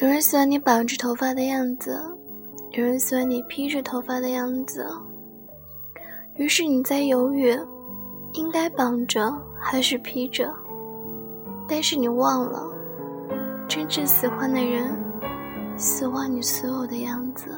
有人喜欢你绑着头发的样子有人喜欢你披着头发的样子。于是你在犹豫应该绑着还是披着。但是你忘了真正喜欢的人喜欢你所有的样子。